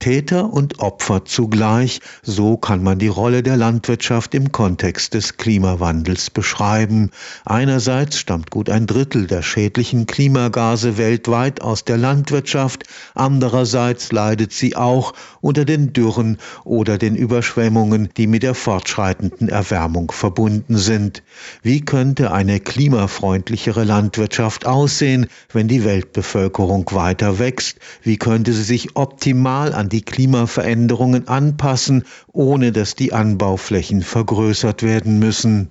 Täter und Opfer zugleich, so kann man die Rolle der Landwirtschaft im Kontext des Klimawandels beschreiben. Einerseits stammt gut ein Drittel der schädlichen Klimagase weltweit aus der Landwirtschaft, andererseits leidet sie auch unter den Dürren oder den Überschwemmungen, die mit der fortschreitenden Erwärmung verbunden sind. Wie könnte eine klimafreundlichere Landwirtschaft aussehen, wenn die Weltbevölkerung weiter wächst? Wie könnte sie sich optimal an die Klimaveränderungen anpassen, ohne dass die Anbauflächen vergrößert werden müssen.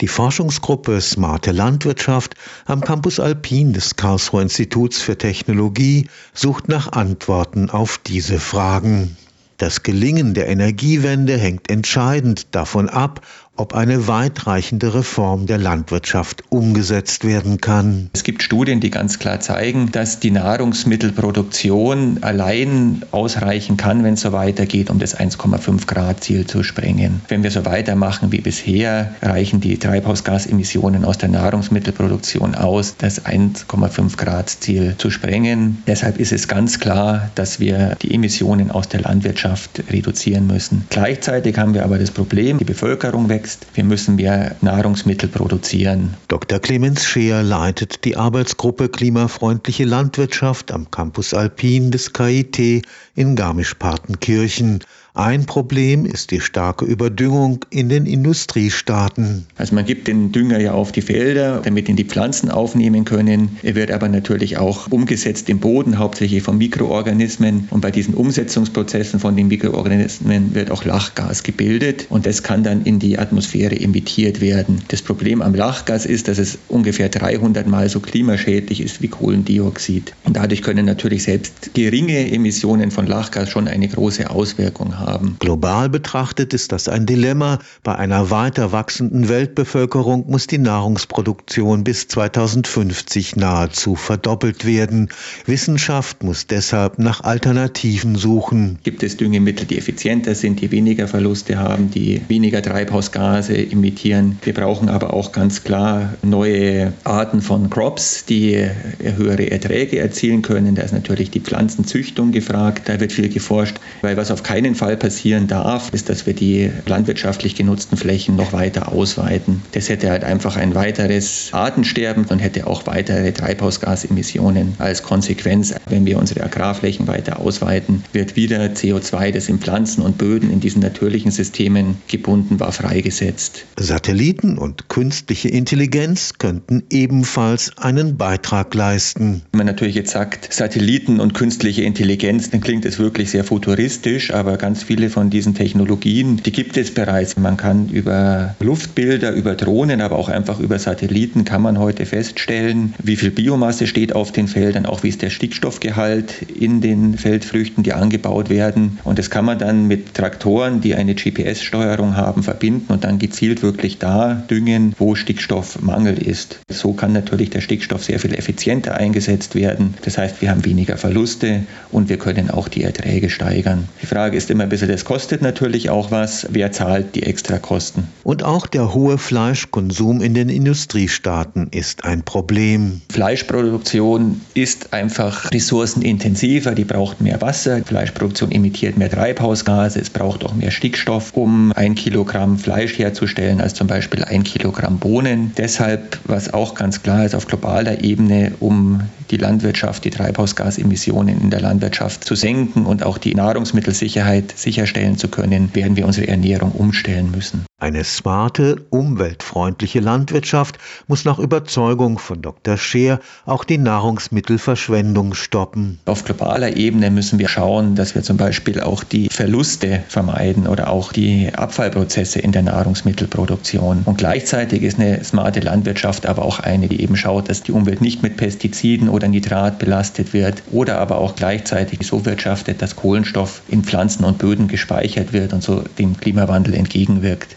Die Forschungsgruppe Smarte Landwirtschaft am Campus Alpin des Karlsruher Instituts für Technologie sucht nach Antworten auf diese Fragen. Das Gelingen der Energiewende hängt entscheidend davon ab, ob eine weitreichende Reform der Landwirtschaft umgesetzt werden kann. Es gibt Studien, die ganz klar zeigen, dass die Nahrungsmittelproduktion allein ausreichen kann, wenn es so weitergeht, um das 1,5 Grad Ziel zu sprengen. Wenn wir so weitermachen wie bisher, reichen die Treibhausgasemissionen aus der Nahrungsmittelproduktion aus, das 1,5 Grad Ziel zu sprengen. Deshalb ist es ganz klar, dass wir die Emissionen aus der Landwirtschaft reduzieren müssen. Gleichzeitig haben wir aber das Problem, die Bevölkerung wächst wächst. Wir müssen mehr Nahrungsmittel produzieren. Dr. Clemens Scheer leitet die Arbeitsgruppe Klimafreundliche Landwirtschaft am Campus Alpin des KIT in Garmisch-Partenkirchen. Ein Problem ist die starke Überdüngung in den Industriestaaten. Also man gibt den Dünger ja auf die Felder, damit ihn die Pflanzen aufnehmen können. Er wird aber natürlich auch umgesetzt im Boden, hauptsächlich von Mikroorganismen. Und bei diesen Umsetzungsprozessen von den Mikroorganismen wird auch Lachgas gebildet und das kann dann in die Atmosphäre emittiert werden. Das Problem am Lachgas ist, dass es ungefähr 300 Mal so klimaschädlich ist wie Kohlendioxid. Und dadurch können natürlich selbst geringe Emissionen von Lachgas schon eine große Auswirkung haben haben. Global betrachtet ist das ein Dilemma. Bei einer weiter wachsenden Weltbevölkerung muss die Nahrungsproduktion bis 2050 nahezu verdoppelt werden. Wissenschaft muss deshalb nach Alternativen suchen. Gibt es Düngemittel, die effizienter sind, die weniger Verluste haben, die weniger Treibhausgase emittieren? Wir brauchen aber auch ganz klar neue Arten von Crops, die höhere Erträge erzielen können. Da ist natürlich die Pflanzenzüchtung gefragt. Da wird viel geforscht, weil was auf keinen Fall Fall passieren darf, ist, dass wir die landwirtschaftlich genutzten Flächen noch weiter ausweiten. Das hätte halt einfach ein weiteres Artensterben und hätte auch weitere Treibhausgasemissionen als Konsequenz. Wenn wir unsere Agrarflächen weiter ausweiten, wird wieder CO2, das in Pflanzen und Böden in diesen natürlichen Systemen gebunden war, freigesetzt. Satelliten und künstliche Intelligenz könnten ebenfalls einen Beitrag leisten. Wenn man natürlich jetzt sagt, Satelliten und künstliche Intelligenz, dann klingt es wirklich sehr futuristisch, aber ganz ganz viele von diesen Technologien, die gibt es bereits. Man kann über Luftbilder, über Drohnen, aber auch einfach über Satelliten kann man heute feststellen, wie viel Biomasse steht auf den Feldern, auch wie ist der Stickstoffgehalt in den Feldfrüchten, die angebaut werden. Und das kann man dann mit Traktoren, die eine GPS-Steuerung haben, verbinden und dann gezielt wirklich da düngen, wo Stickstoffmangel ist. So kann natürlich der Stickstoff sehr viel effizienter eingesetzt werden. Das heißt, wir haben weniger Verluste und wir können auch die Erträge steigern. Die Frage ist immer, bisschen, das kostet natürlich auch was. Wer zahlt die extra Kosten? Und auch der hohe Fleischkonsum in den Industriestaaten ist ein Problem. Fleischproduktion ist einfach ressourcenintensiver, die braucht mehr Wasser. Fleischproduktion emittiert mehr Treibhausgase, es braucht auch mehr Stickstoff, um ein Kilogramm Fleisch herzustellen, als zum Beispiel ein Kilogramm Bohnen. Deshalb, was auch ganz klar ist, auf globaler Ebene, um die Landwirtschaft, die Treibhausgasemissionen in der Landwirtschaft zu senken und auch die Nahrungsmittelsicherheit sicherstellen zu können, werden wir unsere Ernährung umstellen müssen. Eine smarte, umweltfreundliche Landwirtschaft muss nach Überzeugung von Dr. Scheer auch die Nahrungsmittelverschwendung stoppen. Auf globaler Ebene müssen wir schauen, dass wir zum Beispiel auch die Verluste vermeiden oder auch die Abfallprozesse in der Nahrungsmittelproduktion. Und gleichzeitig ist eine smarte Landwirtschaft aber auch eine, die eben schaut, dass die Umwelt nicht mit Pestiziden oder Nitrat belastet wird oder aber auch gleichzeitig so wirtschaftet, dass Kohlenstoff in Pflanzen und Böden gespeichert wird und so dem Klimawandel entgegenwirkt.